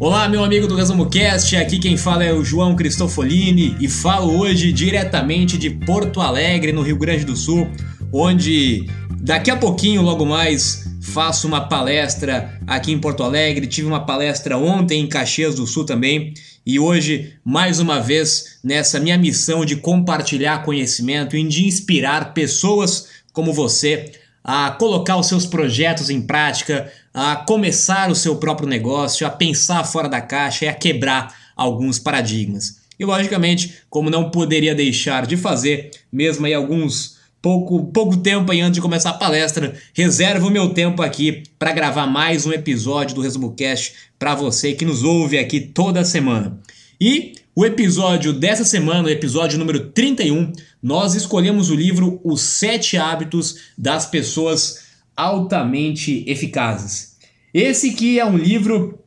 Olá, meu amigo do Resumo Cast, aqui quem fala é o João Cristofolini e falo hoje diretamente de Porto Alegre, no Rio Grande do Sul, onde daqui a pouquinho, logo mais, faço uma palestra aqui em Porto Alegre. Tive uma palestra ontem em Caxias do Sul também. E hoje, mais uma vez, nessa minha missão de compartilhar conhecimento e de inspirar pessoas como você a colocar os seus projetos em prática, a começar o seu próprio negócio, a pensar fora da caixa e a quebrar alguns paradigmas. E logicamente, como não poderia deixar de fazer, mesmo aí alguns pouco, pouco tempo aí antes de começar a palestra, reservo o meu tempo aqui para gravar mais um episódio do Resumo Cast para você que nos ouve aqui toda semana. E o episódio dessa semana, o episódio número 31, nós escolhemos o livro Os Sete Hábitos das Pessoas Altamente Eficazes. Esse que é um livro,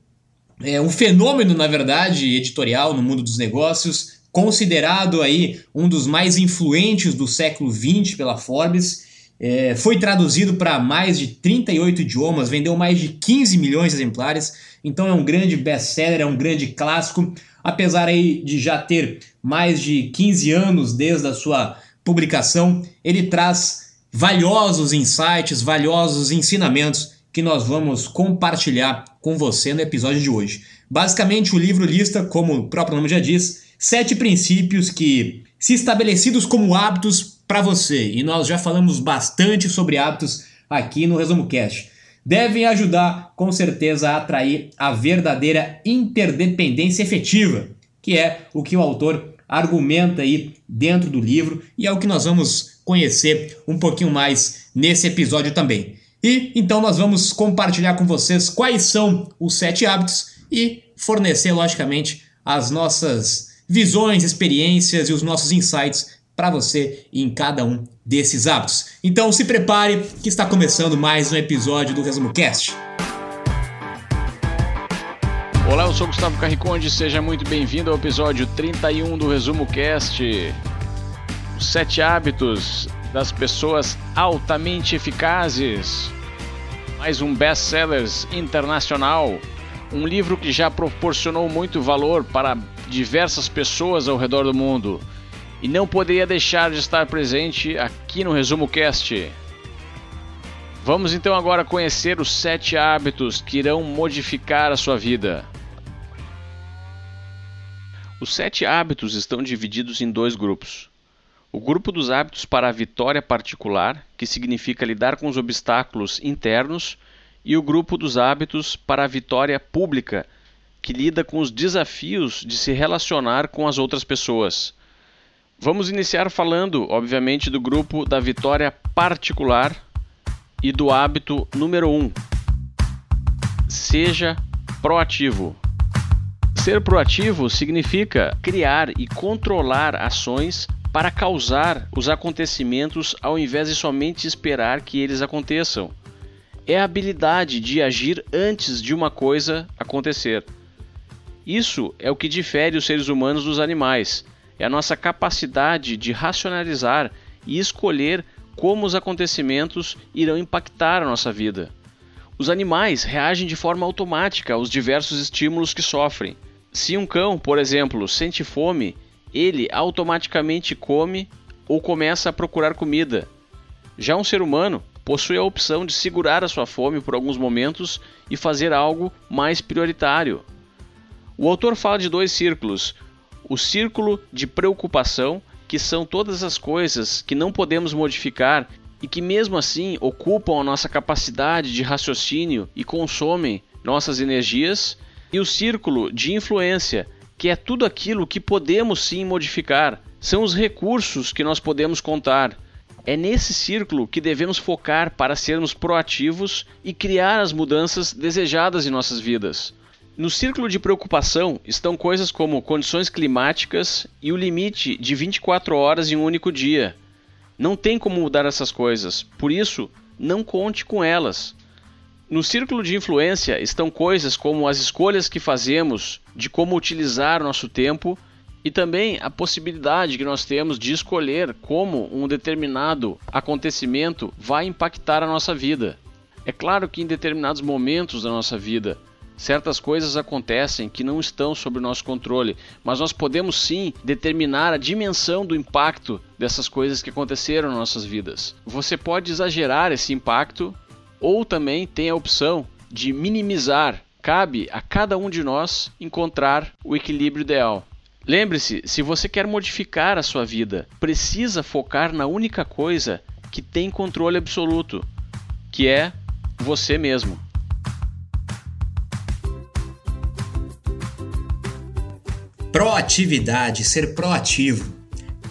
é um fenômeno, na verdade, editorial no mundo dos negócios, considerado aí um dos mais influentes do século XX pela Forbes. É, foi traduzido para mais de 38 idiomas, vendeu mais de 15 milhões de exemplares, então é um grande best-seller, é um grande clássico, apesar aí de já ter mais de 15 anos desde a sua publicação, ele traz valiosos insights, valiosos ensinamentos que nós vamos compartilhar com você no episódio de hoje. Basicamente, o livro lista, como o próprio nome já diz, sete princípios que, se estabelecidos como hábitos para você, e nós já falamos bastante sobre hábitos aqui no Resumo Cast, devem ajudar com certeza a atrair a verdadeira interdependência efetiva, que é o que o autor argumenta aí dentro do livro e é o que nós vamos conhecer um pouquinho mais nesse episódio também. E então nós vamos compartilhar com vocês quais são os sete hábitos e fornecer, logicamente, as nossas visões, experiências e os nossos insights para você em cada um desses hábitos. Então se prepare que está começando mais um episódio do Resumo Cast. Olá, eu sou Gustavo Carriconde, seja muito bem-vindo ao episódio 31 do Resumo Cast. Os sete hábitos das pessoas altamente eficazes. Mais um best-sellers internacional, um livro que já proporcionou muito valor para diversas pessoas ao redor do mundo e não poderia deixar de estar presente aqui no Resumo Cast. Vamos então agora conhecer os sete hábitos que irão modificar a sua vida. Os sete hábitos estão divididos em dois grupos. O grupo dos hábitos para a vitória particular, que significa lidar com os obstáculos internos, e o grupo dos hábitos para a vitória pública, que lida com os desafios de se relacionar com as outras pessoas. Vamos iniciar falando, obviamente, do grupo da vitória particular e do hábito número 1. Um. Seja proativo. Ser proativo significa criar e controlar ações para causar os acontecimentos ao invés de somente esperar que eles aconteçam. É a habilidade de agir antes de uma coisa acontecer. Isso é o que difere os seres humanos dos animais. É a nossa capacidade de racionalizar e escolher como os acontecimentos irão impactar a nossa vida. Os animais reagem de forma automática aos diversos estímulos que sofrem. Se um cão, por exemplo, sente fome, ele automaticamente come ou começa a procurar comida. Já um ser humano possui a opção de segurar a sua fome por alguns momentos e fazer algo mais prioritário. O autor fala de dois círculos: o círculo de preocupação, que são todas as coisas que não podemos modificar e que, mesmo assim, ocupam a nossa capacidade de raciocínio e consomem nossas energias, e o círculo de influência, que é tudo aquilo que podemos sim modificar, são os recursos que nós podemos contar. É nesse círculo que devemos focar para sermos proativos e criar as mudanças desejadas em nossas vidas. No círculo de preocupação estão coisas como condições climáticas e o limite de 24 horas em um único dia. Não tem como mudar essas coisas, por isso, não conte com elas. No círculo de influência estão coisas como as escolhas que fazemos de como utilizar nosso tempo e também a possibilidade que nós temos de escolher como um determinado acontecimento vai impactar a nossa vida. É claro que em determinados momentos da nossa vida Certas coisas acontecem que não estão sob o nosso controle, mas nós podemos sim determinar a dimensão do impacto dessas coisas que aconteceram nas nossas vidas. Você pode exagerar esse impacto ou também tem a opção de minimizar. Cabe a cada um de nós encontrar o equilíbrio ideal. Lembre-se, se você quer modificar a sua vida, precisa focar na única coisa que tem controle absoluto, que é você mesmo. Proatividade, ser proativo.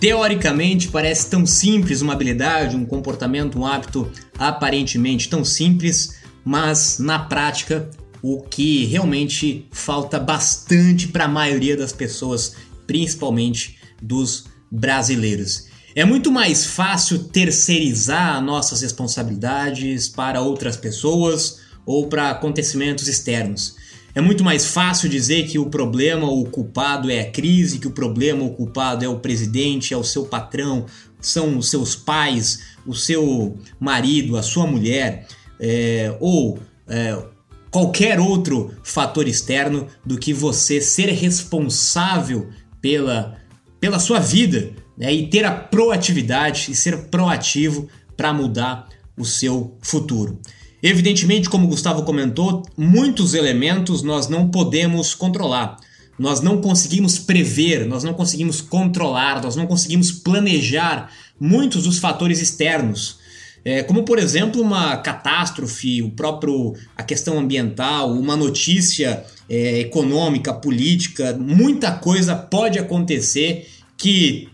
Teoricamente parece tão simples uma habilidade, um comportamento, um hábito aparentemente tão simples, mas na prática o que realmente falta bastante para a maioria das pessoas, principalmente dos brasileiros. É muito mais fácil terceirizar nossas responsabilidades para outras pessoas ou para acontecimentos externos. É muito mais fácil dizer que o problema o culpado é a crise, que o problema o culpado é o presidente, é o seu patrão, são os seus pais, o seu marido, a sua mulher, é, ou é, qualquer outro fator externo do que você ser responsável pela, pela sua vida né, e ter a proatividade e ser proativo para mudar o seu futuro. Evidentemente, como Gustavo comentou, muitos elementos nós não podemos controlar. Nós não conseguimos prever, nós não conseguimos controlar, nós não conseguimos planejar muitos dos fatores externos. É, como por exemplo uma catástrofe, o próprio a questão ambiental, uma notícia é, econômica, política, muita coisa pode acontecer que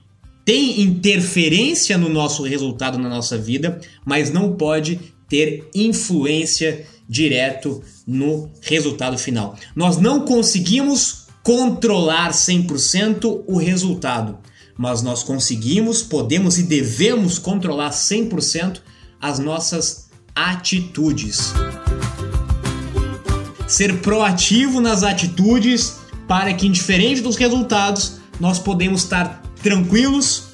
tem interferência no nosso resultado na nossa vida, mas não pode ter influência direto no resultado final. Nós não conseguimos controlar 100% o resultado, mas nós conseguimos, podemos e devemos controlar 100% as nossas atitudes. Ser proativo nas atitudes para que, indiferente dos resultados, nós podemos estar tranquilos,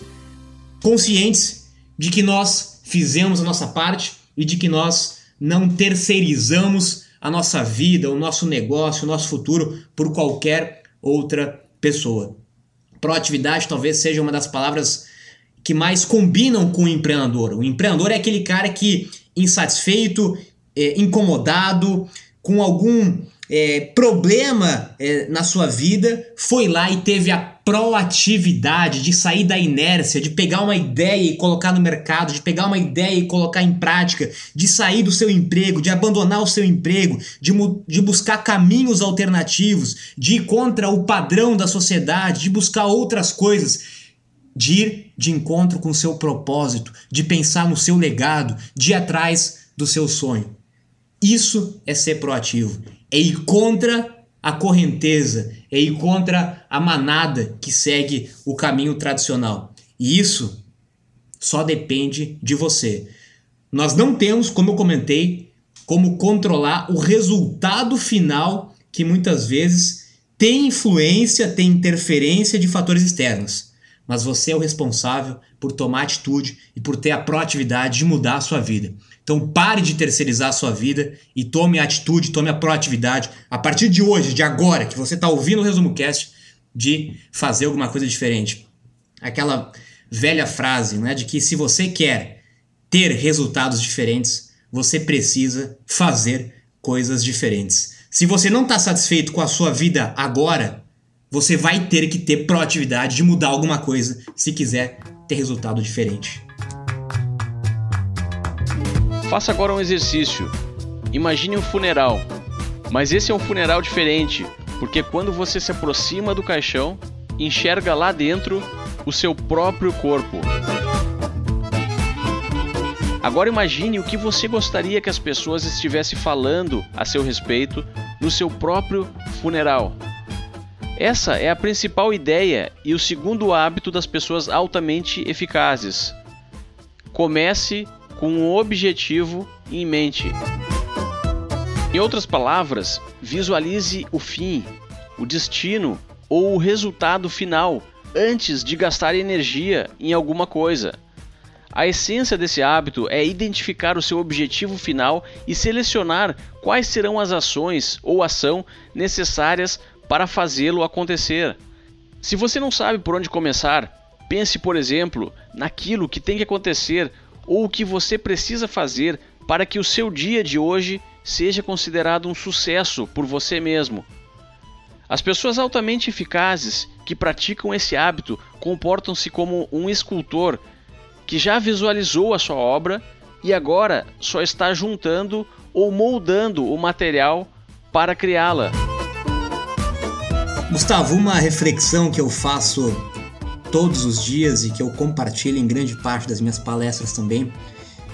conscientes de que nós fizemos a nossa parte e de que nós não terceirizamos a nossa vida, o nosso negócio, o nosso futuro por qualquer outra pessoa. Proatividade talvez seja uma das palavras que mais combinam com o empreendedor. O empreendedor é aquele cara que, insatisfeito, é, incomodado, com algum é, problema é, na sua vida, foi lá e teve a proatividade de sair da inércia, de pegar uma ideia e colocar no mercado, de pegar uma ideia e colocar em prática, de sair do seu emprego, de abandonar o seu emprego, de, de buscar caminhos alternativos, de ir contra o padrão da sociedade, de buscar outras coisas, de ir de encontro com o seu propósito, de pensar no seu legado, de ir atrás do seu sonho. Isso é ser proativo é ir contra a correnteza, é ir contra a manada que segue o caminho tradicional. E isso só depende de você. Nós não temos, como eu comentei, como controlar o resultado final que muitas vezes tem influência, tem interferência de fatores externos. Mas você é o responsável por tomar atitude e por ter a proatividade de mudar a sua vida. Então pare de terceirizar a sua vida e tome a atitude, tome a proatividade a partir de hoje, de agora, que você está ouvindo o Resumo Cast, de fazer alguma coisa diferente. Aquela velha frase né, de que se você quer ter resultados diferentes, você precisa fazer coisas diferentes. Se você não está satisfeito com a sua vida agora, você vai ter que ter proatividade de mudar alguma coisa se quiser ter resultado diferente. Faça agora um exercício. Imagine um funeral, mas esse é um funeral diferente, porque quando você se aproxima do caixão, enxerga lá dentro o seu próprio corpo. Agora imagine o que você gostaria que as pessoas estivessem falando a seu respeito no seu próprio funeral. Essa é a principal ideia e o segundo hábito das pessoas altamente eficazes. Comece com um objetivo em mente. Em outras palavras, visualize o fim, o destino ou o resultado final antes de gastar energia em alguma coisa. A essência desse hábito é identificar o seu objetivo final e selecionar quais serão as ações ou ação necessárias para fazê-lo acontecer. Se você não sabe por onde começar, pense, por exemplo, naquilo que tem que acontecer ou o que você precisa fazer para que o seu dia de hoje seja considerado um sucesso por você mesmo. As pessoas altamente eficazes que praticam esse hábito comportam-se como um escultor que já visualizou a sua obra e agora só está juntando ou moldando o material para criá-la. Gustavo, uma reflexão que eu faço todos os dias e que eu compartilho em grande parte das minhas palestras também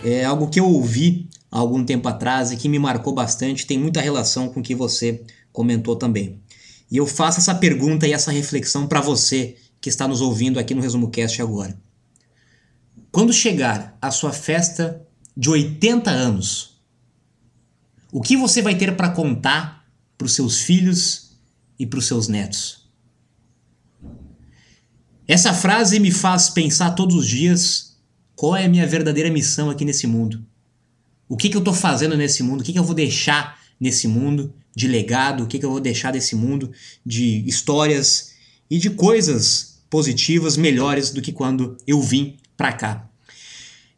é algo que eu ouvi há algum tempo atrás e que me marcou bastante, tem muita relação com o que você comentou também. E eu faço essa pergunta e essa reflexão para você que está nos ouvindo aqui no Resumo Cast agora. Quando chegar a sua festa de 80 anos, o que você vai ter para contar para os seus filhos e para os seus netos? Essa frase me faz pensar todos os dias qual é a minha verdadeira missão aqui nesse mundo. O que, que eu estou fazendo nesse mundo? O que, que eu vou deixar nesse mundo de legado? O que, que eu vou deixar desse mundo de histórias e de coisas positivas melhores do que quando eu vim para cá.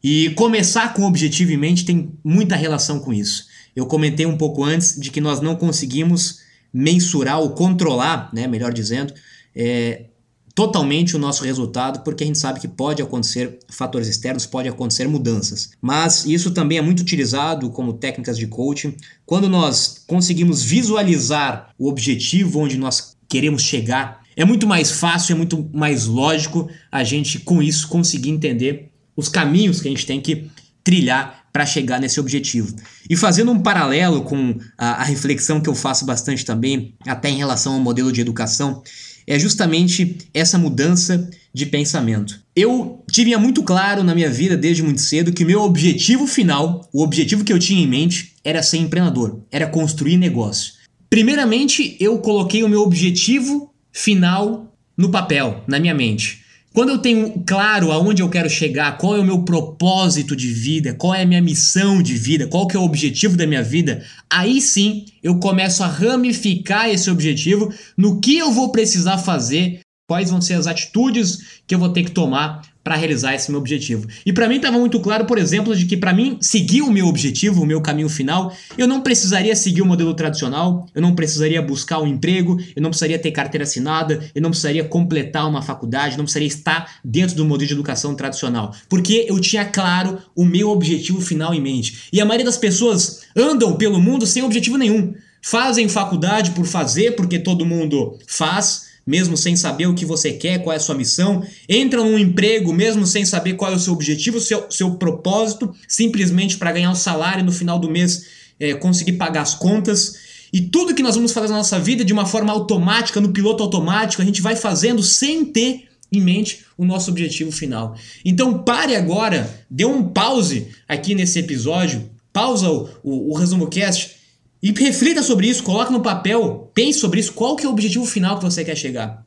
E começar com objetivo em mente tem muita relação com isso. Eu comentei um pouco antes de que nós não conseguimos mensurar ou controlar, né, melhor dizendo, é, totalmente o nosso resultado, porque a gente sabe que pode acontecer fatores externos, pode acontecer mudanças. Mas isso também é muito utilizado como técnicas de coaching. Quando nós conseguimos visualizar o objetivo onde nós queremos chegar é muito mais fácil, é muito mais lógico a gente com isso conseguir entender os caminhos que a gente tem que trilhar para chegar nesse objetivo. E fazendo um paralelo com a, a, reflexão que eu faço bastante também, até em relação ao modelo de educação, é justamente essa mudança de pensamento. Eu tinha muito claro na minha vida desde muito cedo que o meu objetivo final, o objetivo que eu tinha em mente, era ser empreendedor, era construir negócio. Primeiramente, eu coloquei o meu objetivo final no papel, na minha mente. Quando eu tenho claro aonde eu quero chegar, qual é o meu propósito de vida, qual é a minha missão de vida, qual que é o objetivo da minha vida, aí sim eu começo a ramificar esse objetivo no que eu vou precisar fazer, quais vão ser as atitudes que eu vou ter que tomar para realizar esse meu objetivo. E para mim estava muito claro, por exemplo, de que para mim seguir o meu objetivo, o meu caminho final, eu não precisaria seguir o modelo tradicional, eu não precisaria buscar um emprego, eu não precisaria ter carteira assinada, eu não precisaria completar uma faculdade, não precisaria estar dentro do modelo de educação tradicional, porque eu tinha claro o meu objetivo final em mente. E a maioria das pessoas andam pelo mundo sem objetivo nenhum. Fazem faculdade por fazer, porque todo mundo faz, mesmo sem saber o que você quer, qual é a sua missão, entra num emprego mesmo sem saber qual é o seu objetivo, o seu, seu propósito, simplesmente para ganhar um salário no final do mês é, conseguir pagar as contas. E tudo que nós vamos fazer na nossa vida de uma forma automática, no piloto automático, a gente vai fazendo sem ter em mente o nosso objetivo final. Então pare agora, dê um pause aqui nesse episódio, pausa o, o, o resumo cast e reflita sobre isso, coloque no papel, pense sobre isso, qual que é o objetivo final que você quer chegar.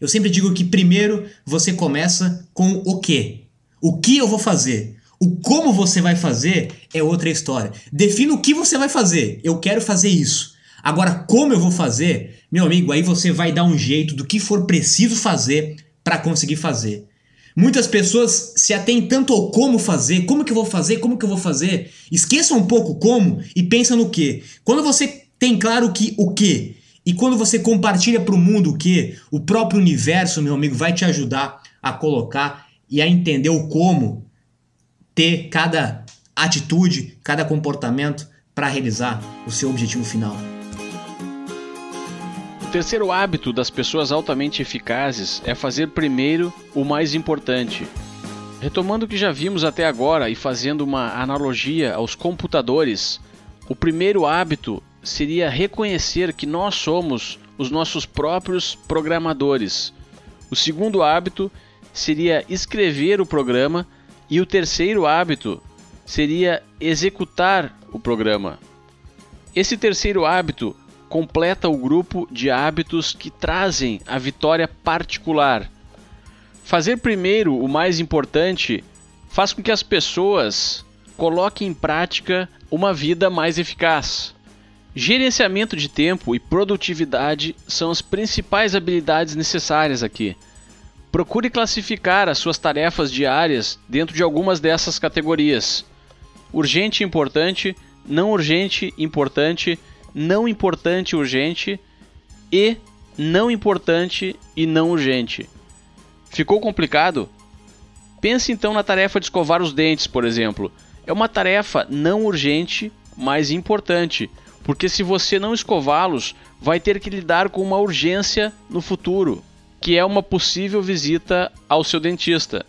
Eu sempre digo que primeiro você começa com o que. O que eu vou fazer? O como você vai fazer é outra história. Defina o que você vai fazer. Eu quero fazer isso. Agora, como eu vou fazer? Meu amigo, aí você vai dar um jeito do que for preciso fazer para conseguir fazer. Muitas pessoas se atêm tanto ao como fazer, como que eu vou fazer, como que eu vou fazer. Esqueça um pouco como e pensa no que. Quando você tem claro que o que e quando você compartilha para o mundo o que, o próprio universo, meu amigo, vai te ajudar a colocar e a entender o como ter cada atitude, cada comportamento para realizar o seu objetivo final. Terceiro hábito das pessoas altamente eficazes é fazer primeiro o mais importante. Retomando o que já vimos até agora e fazendo uma analogia aos computadores, o primeiro hábito seria reconhecer que nós somos os nossos próprios programadores. O segundo hábito seria escrever o programa e o terceiro hábito seria executar o programa. Esse terceiro hábito completa o grupo de hábitos que trazem a vitória particular. Fazer primeiro o mais importante faz com que as pessoas coloquem em prática uma vida mais eficaz. Gerenciamento de tempo e produtividade são as principais habilidades necessárias aqui. Procure classificar as suas tarefas diárias dentro de algumas dessas categorias: urgente e importante, não urgente, importante, não importante, urgente e não importante e não urgente. Ficou complicado? Pense então na tarefa de escovar os dentes, por exemplo. É uma tarefa não urgente, mas importante, porque se você não escová-los, vai ter que lidar com uma urgência no futuro, que é uma possível visita ao seu dentista.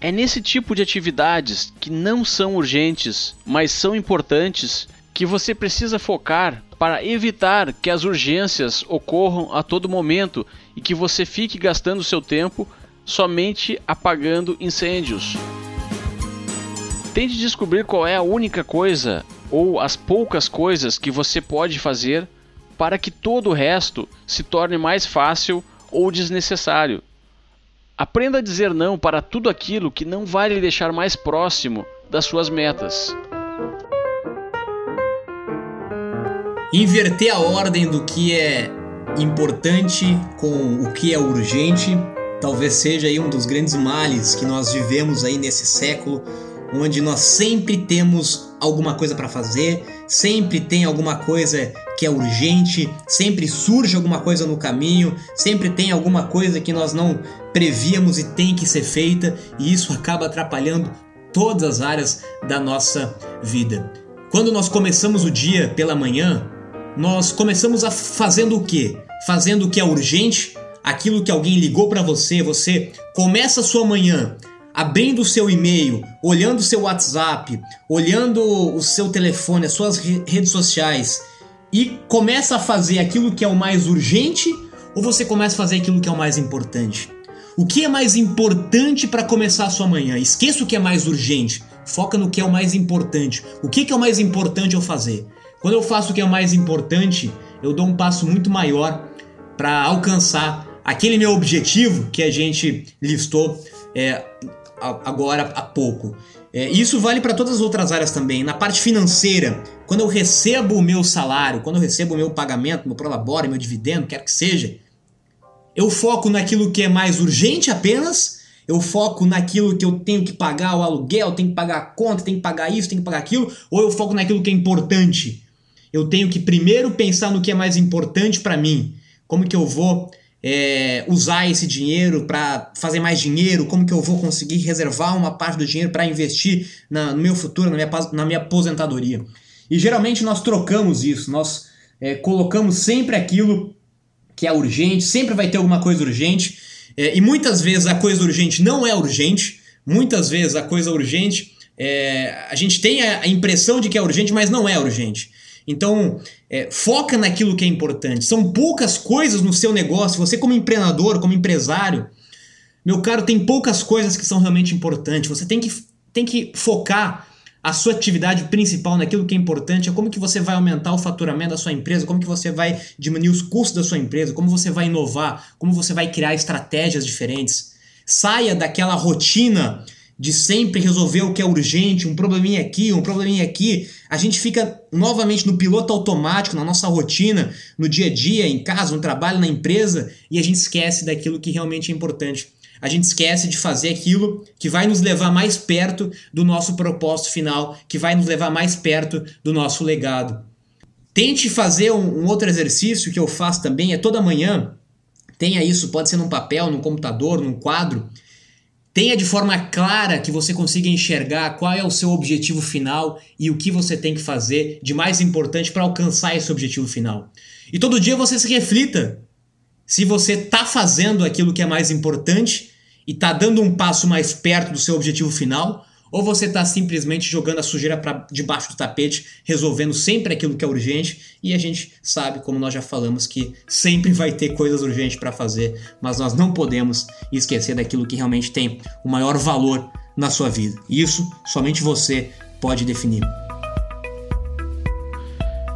É nesse tipo de atividades que não são urgentes, mas são importantes, que você precisa focar para evitar que as urgências ocorram a todo momento e que você fique gastando seu tempo somente apagando incêndios. Tente descobrir qual é a única coisa ou as poucas coisas que você pode fazer para que todo o resto se torne mais fácil ou desnecessário. Aprenda a dizer não para tudo aquilo que não vai lhe deixar mais próximo das suas metas. Inverter a ordem do que é importante com o que é urgente talvez seja aí um dos grandes males que nós vivemos aí nesse século, onde nós sempre temos alguma coisa para fazer, sempre tem alguma coisa que é urgente, sempre surge alguma coisa no caminho, sempre tem alguma coisa que nós não prevíamos e tem que ser feita, e isso acaba atrapalhando todas as áreas da nossa vida. Quando nós começamos o dia pela manhã, nós começamos a fazendo o quê? Fazendo o que é urgente, aquilo que alguém ligou para você, você começa a sua manhã abrindo o seu e-mail, olhando o seu WhatsApp, olhando o seu telefone, as suas redes sociais e começa a fazer aquilo que é o mais urgente ou você começa a fazer aquilo que é o mais importante? O que é mais importante para começar a sua manhã? Esqueça o que é mais urgente, foca no que é o mais importante. O que é o mais importante eu fazer? Quando eu faço o que é o mais importante, eu dou um passo muito maior para alcançar aquele meu objetivo que a gente listou é, agora há pouco. É, isso vale para todas as outras áreas também. Na parte financeira, quando eu recebo o meu salário, quando eu recebo o meu pagamento, meu prolabore, meu dividendo, quer que seja, eu foco naquilo que é mais urgente apenas, eu foco naquilo que eu tenho que pagar o aluguel, tenho que pagar a conta, tenho que pagar isso, tenho que pagar aquilo, ou eu foco naquilo que é importante. Eu tenho que primeiro pensar no que é mais importante para mim. Como que eu vou é, usar esse dinheiro para fazer mais dinheiro? Como que eu vou conseguir reservar uma parte do dinheiro para investir na, no meu futuro, na minha, na minha aposentadoria? E geralmente nós trocamos isso, nós é, colocamos sempre aquilo que é urgente, sempre vai ter alguma coisa urgente, é, e muitas vezes a coisa urgente não é urgente, muitas vezes a coisa urgente, é, a gente tem a impressão de que é urgente, mas não é urgente. Então, é, foca naquilo que é importante. São poucas coisas no seu negócio. Você, como empreendedor, como empresário, meu caro, tem poucas coisas que são realmente importantes. Você tem que, tem que focar a sua atividade principal naquilo que é importante, é como que você vai aumentar o faturamento da sua empresa, como que você vai diminuir os custos da sua empresa, como você vai inovar, como você vai criar estratégias diferentes. Saia daquela rotina de sempre resolver o que é urgente, um probleminha aqui, um probleminha aqui. A gente fica novamente no piloto automático, na nossa rotina, no dia a dia, em casa, no trabalho, na empresa, e a gente esquece daquilo que realmente é importante. A gente esquece de fazer aquilo que vai nos levar mais perto do nosso propósito final, que vai nos levar mais perto do nosso legado. Tente fazer um, um outro exercício que eu faço também, é toda manhã. Tenha isso, pode ser num papel, num computador, num quadro Tenha de forma clara que você consiga enxergar qual é o seu objetivo final e o que você tem que fazer de mais importante para alcançar esse objetivo final. E todo dia você se reflita se você está fazendo aquilo que é mais importante e está dando um passo mais perto do seu objetivo final, ou você está simplesmente jogando a sujeira para debaixo do tapete, resolvendo sempre aquilo que é urgente, e a gente sabe, como nós já falamos, que sempre vai ter coisas urgentes para fazer, mas nós não podemos esquecer daquilo que realmente tem o maior valor na sua vida. Isso somente você pode definir.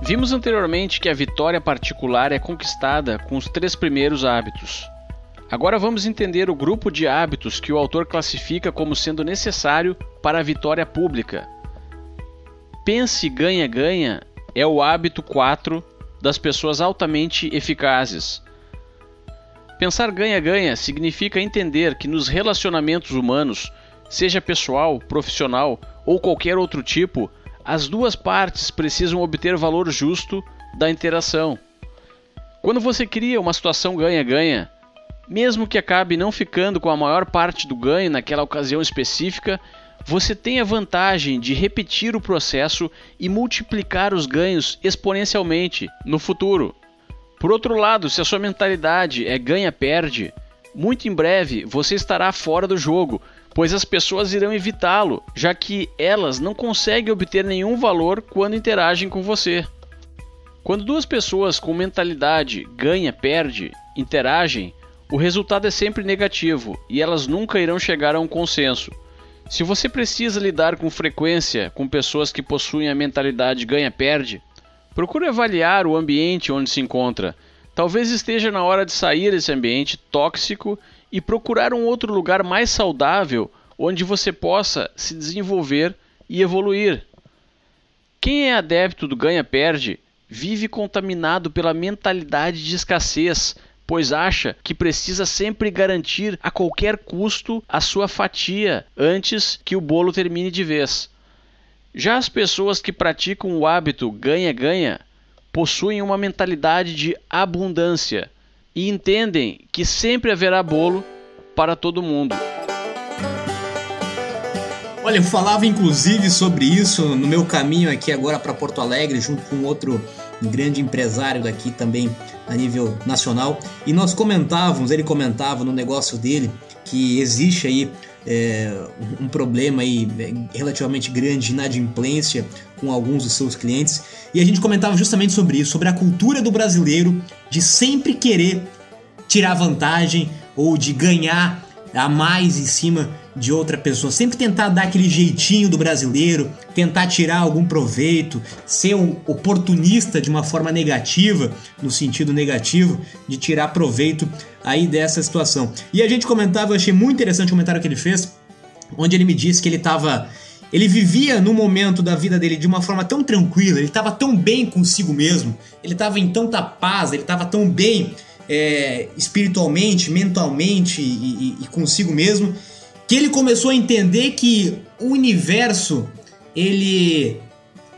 Vimos anteriormente que a vitória particular é conquistada com os três primeiros hábitos. Agora vamos entender o grupo de hábitos que o autor classifica como sendo necessário para a vitória pública. Pense ganha-ganha é o hábito 4 das pessoas altamente eficazes. Pensar ganha-ganha significa entender que nos relacionamentos humanos, seja pessoal, profissional ou qualquer outro tipo, as duas partes precisam obter valor justo da interação. Quando você cria uma situação ganha-ganha, mesmo que acabe não ficando com a maior parte do ganho naquela ocasião específica, você tem a vantagem de repetir o processo e multiplicar os ganhos exponencialmente no futuro. Por outro lado, se a sua mentalidade é ganha-perde, muito em breve você estará fora do jogo, pois as pessoas irão evitá-lo, já que elas não conseguem obter nenhum valor quando interagem com você. Quando duas pessoas com mentalidade ganha-perde interagem, o resultado é sempre negativo e elas nunca irão chegar a um consenso. Se você precisa lidar com frequência com pessoas que possuem a mentalidade ganha-perde, procure avaliar o ambiente onde se encontra. Talvez esteja na hora de sair desse ambiente tóxico e procurar um outro lugar mais saudável onde você possa se desenvolver e evoluir. Quem é adepto do ganha-perde vive contaminado pela mentalidade de escassez, pois acha que precisa sempre garantir a qualquer custo a sua fatia antes que o bolo termine de vez. Já as pessoas que praticam o hábito ganha-ganha possuem uma mentalidade de abundância e entendem que sempre haverá bolo para todo mundo. Olha, eu falava inclusive sobre isso no meu caminho aqui agora para Porto Alegre, junto com outro grande empresário daqui também a nível nacional. E nós comentávamos, ele comentava no negócio dele que existe aí é, um problema aí é, relativamente grande de inadimplência com alguns dos seus clientes. E a gente comentava justamente sobre isso, sobre a cultura do brasileiro de sempre querer tirar vantagem ou de ganhar a mais em cima de outra pessoa. Sempre tentar dar aquele jeitinho do brasileiro, tentar tirar algum proveito, ser um oportunista de uma forma negativa, no sentido negativo, de tirar proveito aí dessa situação. E a gente comentava, eu achei muito interessante o comentário que ele fez, onde ele me disse que ele estava ele vivia no momento da vida dele de uma forma tão tranquila, ele estava tão bem consigo mesmo, ele estava em tanta paz, ele estava tão bem é, espiritualmente, mentalmente e, e, e consigo mesmo, que ele começou a entender que o universo ele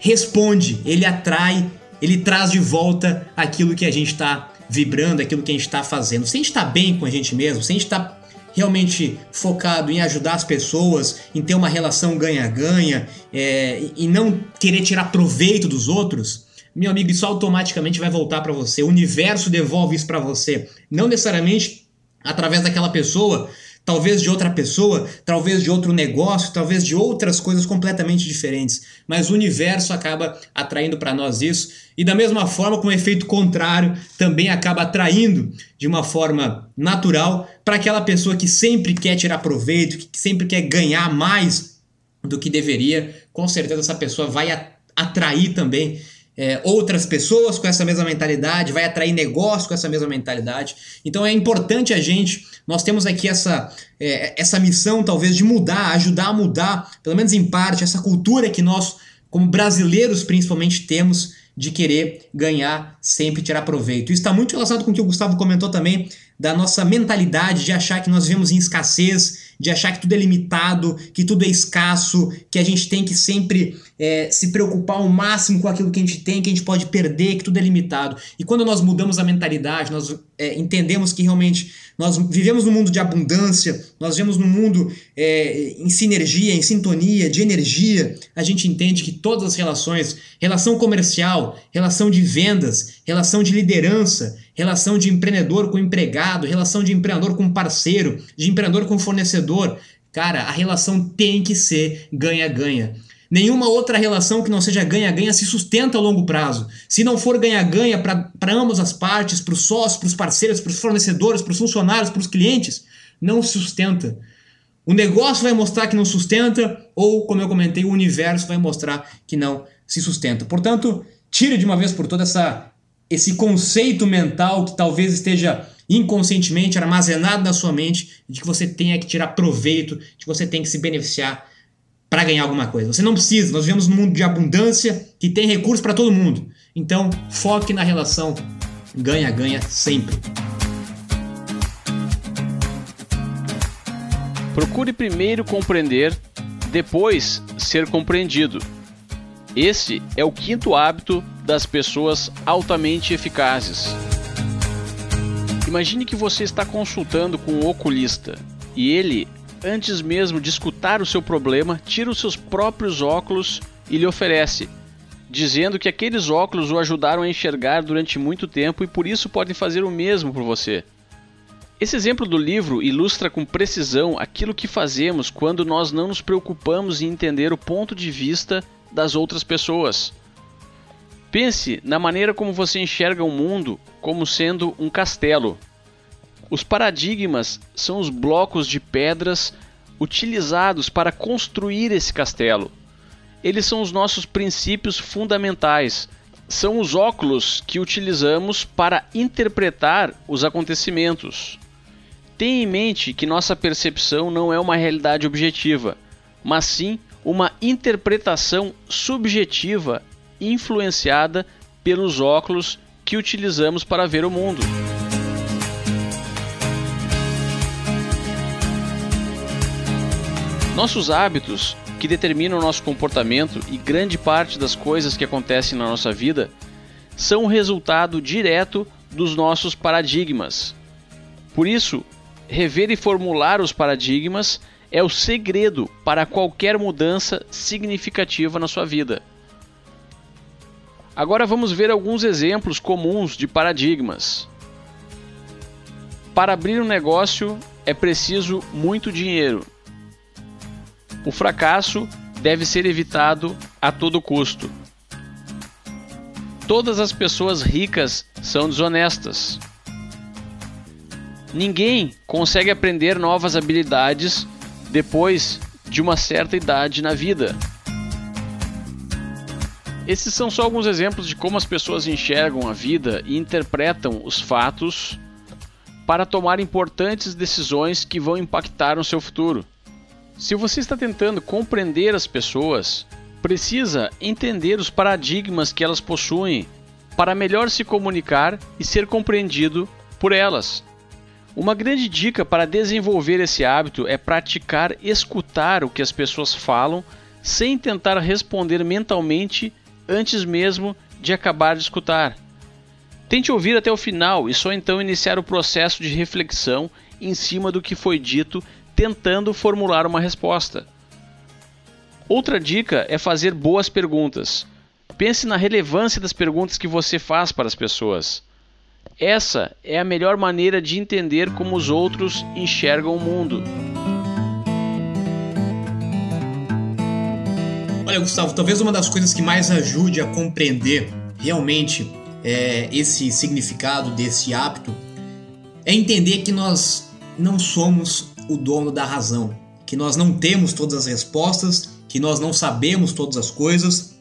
responde, ele atrai, ele traz de volta aquilo que a gente está vibrando, aquilo que a gente está fazendo. Se a gente está bem com a gente mesmo, se a gente está realmente focado em ajudar as pessoas, em ter uma relação ganha-ganha é, e não querer tirar proveito dos outros, meu amigo, isso automaticamente vai voltar para você. O universo devolve isso para você, não necessariamente através daquela pessoa talvez de outra pessoa, talvez de outro negócio, talvez de outras coisas completamente diferentes. Mas o universo acaba atraindo para nós isso, e da mesma forma, com um efeito contrário, também acaba atraindo de uma forma natural para aquela pessoa que sempre quer tirar proveito, que sempre quer ganhar mais do que deveria. Com certeza essa pessoa vai atrair também é, outras pessoas com essa mesma mentalidade, vai atrair negócio com essa mesma mentalidade. Então é importante a gente, nós temos aqui essa, é, essa missão talvez de mudar, ajudar a mudar, pelo menos em parte, essa cultura que nós, como brasileiros principalmente, temos de querer ganhar, sempre tirar proveito. Isso está muito relacionado com o que o Gustavo comentou também, da nossa mentalidade de achar que nós vivemos em escassez, de achar que tudo é limitado, que tudo é escasso, que a gente tem que sempre é, se preocupar ao máximo com aquilo que a gente tem, que a gente pode perder, que tudo é limitado. E quando nós mudamos a mentalidade, nós é, entendemos que realmente nós vivemos num mundo de abundância, nós vivemos num mundo é, em sinergia, em sintonia, de energia, a gente entende que todas as relações, relação comercial, relação de vendas, relação de liderança, relação de empreendedor com empregado, relação de empreendedor com parceiro, de empreendedor com fornecedor, Cara, a relação tem que ser ganha-ganha. Nenhuma outra relação que não seja ganha-ganha se sustenta a longo prazo. Se não for ganha-ganha para ambas as partes, para os sócios, para os parceiros, para os fornecedores, para os funcionários, para os clientes, não sustenta. O negócio vai mostrar que não sustenta, ou, como eu comentei, o universo vai mostrar que não se sustenta. Portanto, tire de uma vez por todas essa, esse conceito mental que talvez esteja inconscientemente armazenado na sua mente de que você tenha que tirar proveito, de que você tem que se beneficiar para ganhar alguma coisa. Você não precisa, nós vivemos num mundo de abundância que tem recursos para todo mundo. Então, foque na relação ganha-ganha sempre. Procure primeiro compreender, depois ser compreendido. Esse é o quinto hábito das pessoas altamente eficazes. Imagine que você está consultando com um oculista e ele, antes mesmo de escutar o seu problema, tira os seus próprios óculos e lhe oferece, dizendo que aqueles óculos o ajudaram a enxergar durante muito tempo e por isso podem fazer o mesmo por você. Esse exemplo do livro ilustra com precisão aquilo que fazemos quando nós não nos preocupamos em entender o ponto de vista das outras pessoas. Pense na maneira como você enxerga o mundo como sendo um castelo. Os paradigmas são os blocos de pedras utilizados para construir esse castelo. Eles são os nossos princípios fundamentais, são os óculos que utilizamos para interpretar os acontecimentos. Tenha em mente que nossa percepção não é uma realidade objetiva, mas sim uma interpretação subjetiva influenciada pelos óculos que utilizamos para ver o mundo. Nossos hábitos, que determinam nosso comportamento e grande parte das coisas que acontecem na nossa vida, são o resultado direto dos nossos paradigmas. Por isso, rever e formular os paradigmas é o segredo para qualquer mudança significativa na sua vida. Agora vamos ver alguns exemplos comuns de paradigmas. Para abrir um negócio é preciso muito dinheiro. O fracasso deve ser evitado a todo custo. Todas as pessoas ricas são desonestas. Ninguém consegue aprender novas habilidades depois de uma certa idade na vida. Esses são só alguns exemplos de como as pessoas enxergam a vida e interpretam os fatos para tomar importantes decisões que vão impactar no seu futuro. Se você está tentando compreender as pessoas, precisa entender os paradigmas que elas possuem para melhor se comunicar e ser compreendido por elas. Uma grande dica para desenvolver esse hábito é praticar escutar o que as pessoas falam sem tentar responder mentalmente antes mesmo de acabar de escutar. Tente ouvir até o final e só então iniciar o processo de reflexão em cima do que foi dito, tentando formular uma resposta. Outra dica é fazer boas perguntas. Pense na relevância das perguntas que você faz para as pessoas. Essa é a melhor maneira de entender como os outros enxergam o mundo. Olha, Gustavo, talvez uma das coisas que mais ajude a compreender realmente é, esse significado desse hábito é entender que nós não somos o dono da razão, que nós não temos todas as respostas, que nós não sabemos todas as coisas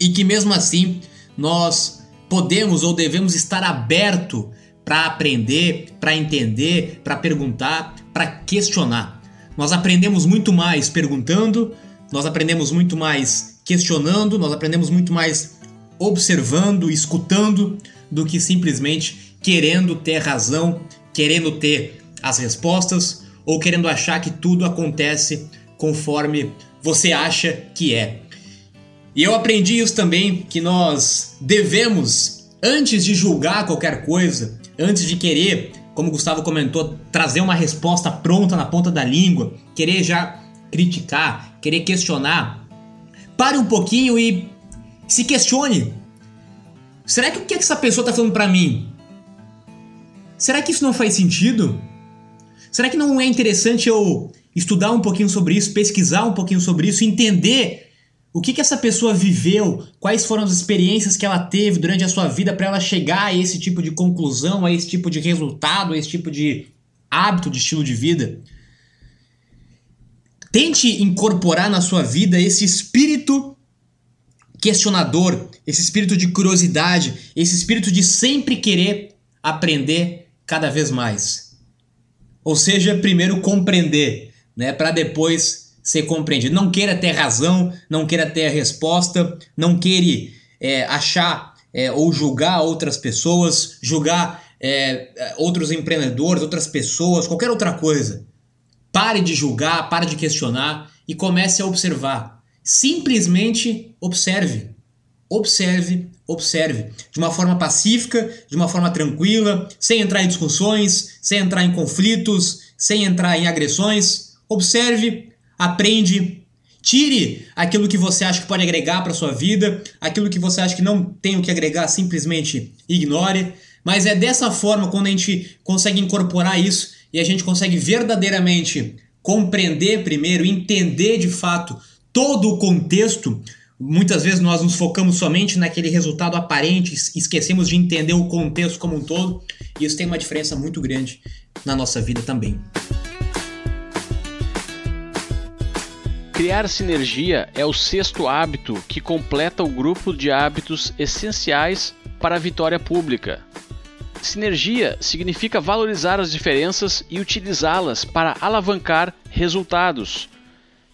e que mesmo assim nós podemos ou devemos estar aberto para aprender, para entender, para perguntar, para questionar. Nós aprendemos muito mais perguntando, nós aprendemos muito mais questionando, nós aprendemos muito mais observando, escutando, do que simplesmente querendo ter razão, querendo ter as respostas ou querendo achar que tudo acontece conforme você acha que é. E eu aprendi isso também, que nós devemos, antes de julgar qualquer coisa, antes de querer, como o Gustavo comentou, trazer uma resposta pronta na ponta da língua, querer já criticar, querer questionar, pare um pouquinho e se questione. Será que o que essa pessoa está falando para mim? Será que isso não faz sentido? Será que não é interessante eu estudar um pouquinho sobre isso, pesquisar um pouquinho sobre isso, entender o que, que essa pessoa viveu, quais foram as experiências que ela teve durante a sua vida para ela chegar a esse tipo de conclusão, a esse tipo de resultado, a esse tipo de hábito, de estilo de vida. Tente incorporar na sua vida esse espírito questionador, esse espírito de curiosidade, esse espírito de sempre querer aprender cada vez mais. Ou seja, primeiro compreender, né, para depois ser compreendido. Não queira ter razão, não queira ter a resposta, não queira é, achar é, ou julgar outras pessoas, julgar é, outros empreendedores, outras pessoas, qualquer outra coisa. Pare de julgar, pare de questionar e comece a observar. Simplesmente observe. Observe, observe. De uma forma pacífica, de uma forma tranquila, sem entrar em discussões, sem entrar em conflitos, sem entrar em agressões. Observe, aprende, tire aquilo que você acha que pode agregar para sua vida, aquilo que você acha que não tem o que agregar, simplesmente ignore. Mas é dessa forma quando a gente consegue incorporar isso e a gente consegue verdadeiramente compreender primeiro, entender de fato todo o contexto. Muitas vezes nós nos focamos somente naquele resultado aparente, esquecemos de entender o contexto como um todo, e isso tem uma diferença muito grande na nossa vida também. Criar sinergia é o sexto hábito que completa o grupo de hábitos essenciais para a vitória pública. Sinergia significa valorizar as diferenças e utilizá-las para alavancar resultados.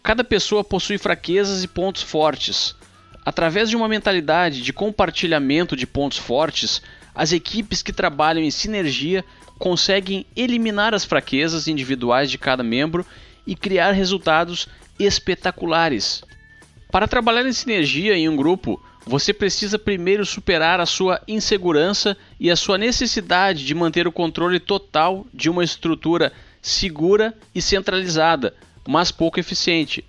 Cada pessoa possui fraquezas e pontos fortes. Através de uma mentalidade de compartilhamento de pontos fortes, as equipes que trabalham em sinergia conseguem eliminar as fraquezas individuais de cada membro e criar resultados espetaculares. Para trabalhar em sinergia em um grupo, você precisa primeiro superar a sua insegurança e a sua necessidade de manter o controle total de uma estrutura segura e centralizada, mas pouco eficiente.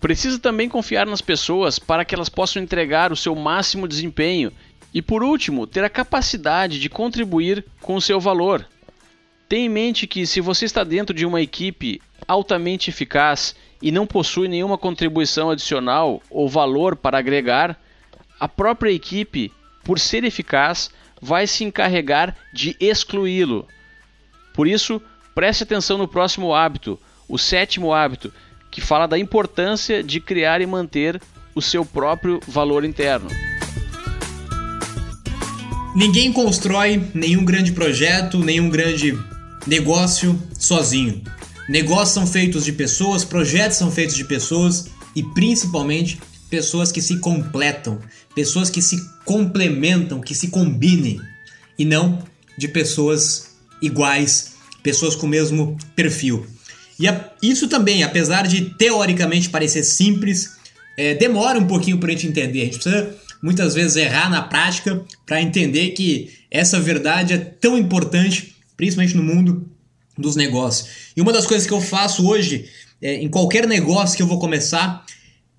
Precisa também confiar nas pessoas para que elas possam entregar o seu máximo desempenho e, por último, ter a capacidade de contribuir com o seu valor. Tenha em mente que, se você está dentro de uma equipe altamente eficaz e não possui nenhuma contribuição adicional ou valor para agregar, a própria equipe, por ser eficaz, vai se encarregar de excluí-lo. Por isso, preste atenção no próximo hábito, o sétimo hábito, que fala da importância de criar e manter o seu próprio valor interno. Ninguém constrói nenhum grande projeto, nenhum grande negócio sozinho. Negócios são feitos de pessoas, projetos são feitos de pessoas e principalmente pessoas que se completam, pessoas que se complementam, que se combinem e não de pessoas iguais, pessoas com o mesmo perfil. E a, isso também, apesar de teoricamente parecer simples, é, demora um pouquinho para a gente entender. A gente precisa muitas vezes errar na prática para entender que essa verdade é tão importante, principalmente no mundo dos negócios. E uma das coisas que eu faço hoje, é, em qualquer negócio que eu vou começar,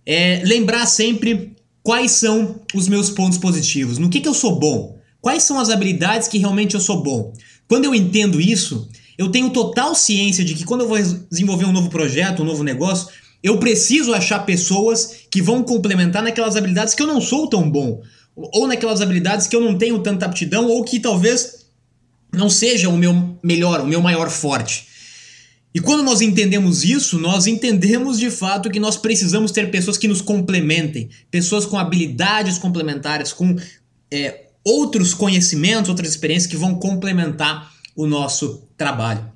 é lembrar sempre quais são os meus pontos positivos, no que, que eu sou bom, quais são as habilidades que realmente eu sou bom. Quando eu entendo isso, eu tenho total ciência de que quando eu vou desenvolver um novo projeto, um novo negócio, eu preciso achar pessoas que vão complementar naquelas habilidades que eu não sou tão bom, ou naquelas habilidades que eu não tenho tanta aptidão, ou que talvez não seja o meu melhor, o meu maior forte. E quando nós entendemos isso, nós entendemos de fato que nós precisamos ter pessoas que nos complementem, pessoas com habilidades complementares, com é, outros conhecimentos, outras experiências que vão complementar o nosso trabalho.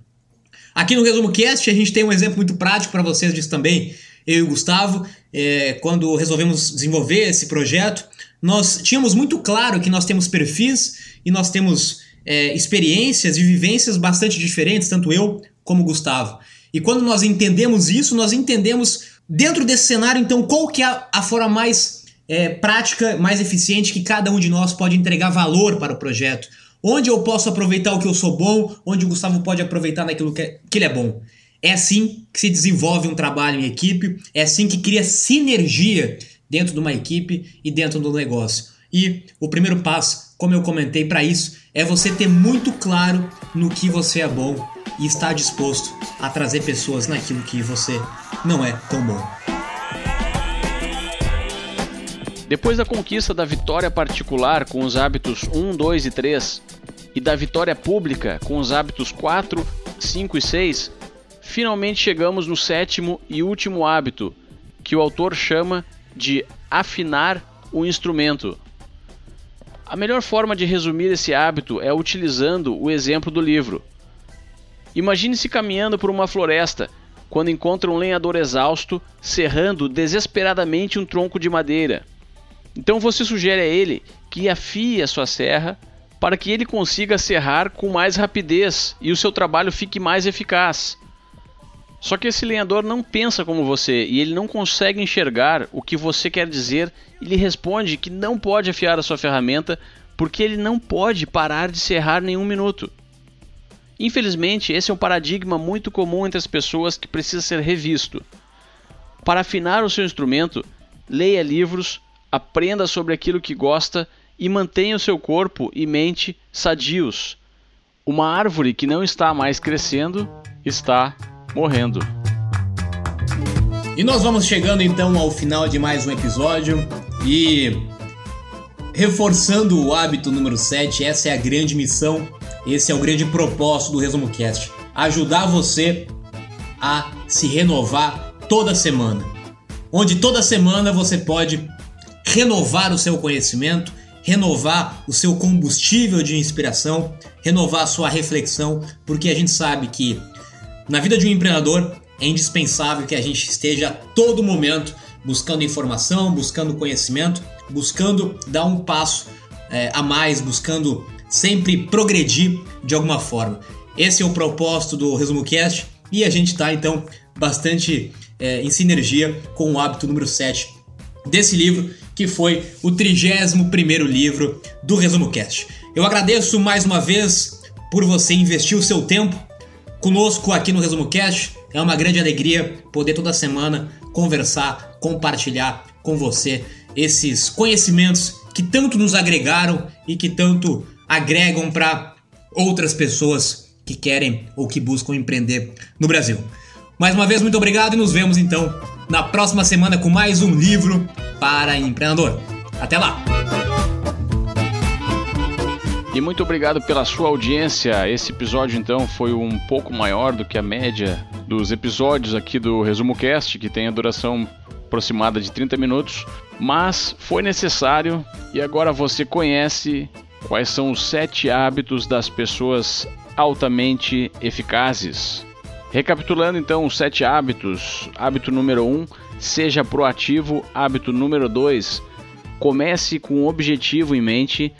Aqui no Resumo Cast a gente tem um exemplo muito prático para vocês disso também. Eu e o Gustavo, é, quando resolvemos desenvolver esse projeto, nós tínhamos muito claro que nós temos perfis e nós temos é, experiências e vivências bastante diferentes, tanto eu como o Gustavo. E quando nós entendemos isso, nós entendemos dentro desse cenário, então, qual que é a, forma mais é, prática, mais eficiente que cada um de nós pode entregar valor para o projeto. Onde eu posso aproveitar o que eu sou bom, onde o Gustavo pode aproveitar naquilo que, é, que ele é bom. É assim que se desenvolve um trabalho em equipe, é assim que cria sinergia dentro de uma equipe e dentro do negócio. E o primeiro passo, como eu comentei para isso, é você ter muito claro no que você é bom e está disposto a trazer pessoas naquilo que você não é tão bom. Depois da conquista da vitória particular com os hábitos 1, 2 e 3 e da vitória pública com os hábitos 4, 5 e 6, finalmente chegamos no sétimo e último hábito, que o autor chama de afinar o instrumento. A melhor forma de resumir esse hábito é utilizando o exemplo do livro. Imagine-se caminhando por uma floresta quando encontra um lenhador exausto serrando desesperadamente um tronco de madeira. Então você sugere a ele que afie a sua serra para que ele consiga serrar com mais rapidez e o seu trabalho fique mais eficaz. Só que esse lenhador não pensa como você e ele não consegue enxergar o que você quer dizer e lhe responde que não pode afiar a sua ferramenta porque ele não pode parar de serrar nenhum minuto. Infelizmente, esse é um paradigma muito comum entre as pessoas que precisa ser revisto. Para afinar o seu instrumento, leia livros, aprenda sobre aquilo que gosta e mantenha o seu corpo e mente sadios. Uma árvore que não está mais crescendo está morrendo. E nós vamos chegando então ao final de mais um episódio e reforçando o hábito número 7, essa é a grande missão, esse é o grande propósito do Resumo Cast, ajudar você a se renovar toda semana. Onde toda semana você pode renovar o seu conhecimento, renovar o seu combustível de inspiração, renovar a sua reflexão, porque a gente sabe que na vida de um empreendedor é indispensável que a gente esteja a todo momento buscando informação, buscando conhecimento, buscando dar um passo é, a mais, buscando sempre progredir de alguma forma. Esse é o propósito do Resumo Cast e a gente está então bastante é, em sinergia com o hábito número 7 desse livro que foi o 31 livro do Resumo Cast. Eu agradeço mais uma vez por você investir o seu tempo conosco aqui no Resumo Cast. É uma grande alegria poder toda semana conversar, compartilhar com você esses conhecimentos que tanto nos agregaram e que tanto agregam para outras pessoas que querem ou que buscam empreender no Brasil. Mais uma vez, muito obrigado e nos vemos então na próxima semana com mais um livro para empreendedor. Até lá! E muito obrigado pela sua audiência. Esse episódio então foi um pouco maior do que a média dos episódios aqui do Resumo Cast, que tem a duração aproximada de 30 minutos, mas foi necessário e agora você conhece quais são os sete hábitos das pessoas altamente eficazes. Recapitulando então os sete hábitos: hábito número um, seja proativo. Hábito número dois, comece com um objetivo em mente.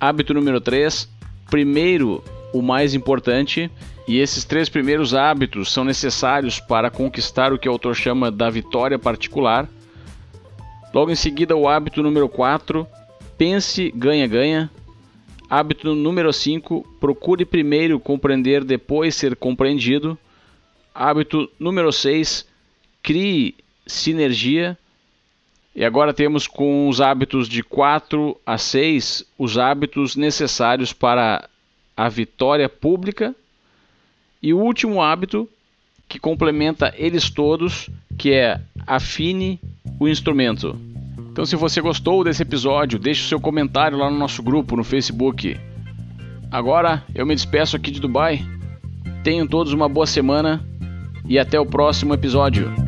Hábito número 3, primeiro o mais importante, e esses três primeiros hábitos são necessários para conquistar o que o autor chama da vitória particular. Logo em seguida, o hábito número 4, pense, ganha, ganha. Hábito número 5, procure primeiro compreender, depois ser compreendido. Hábito número 6, crie sinergia. E agora temos com os hábitos de 4 a 6 os hábitos necessários para a vitória pública. E o último hábito que complementa eles todos, que é afine o instrumento. Então, se você gostou desse episódio, deixe o seu comentário lá no nosso grupo no Facebook. Agora eu me despeço aqui de Dubai. Tenham todos uma boa semana e até o próximo episódio.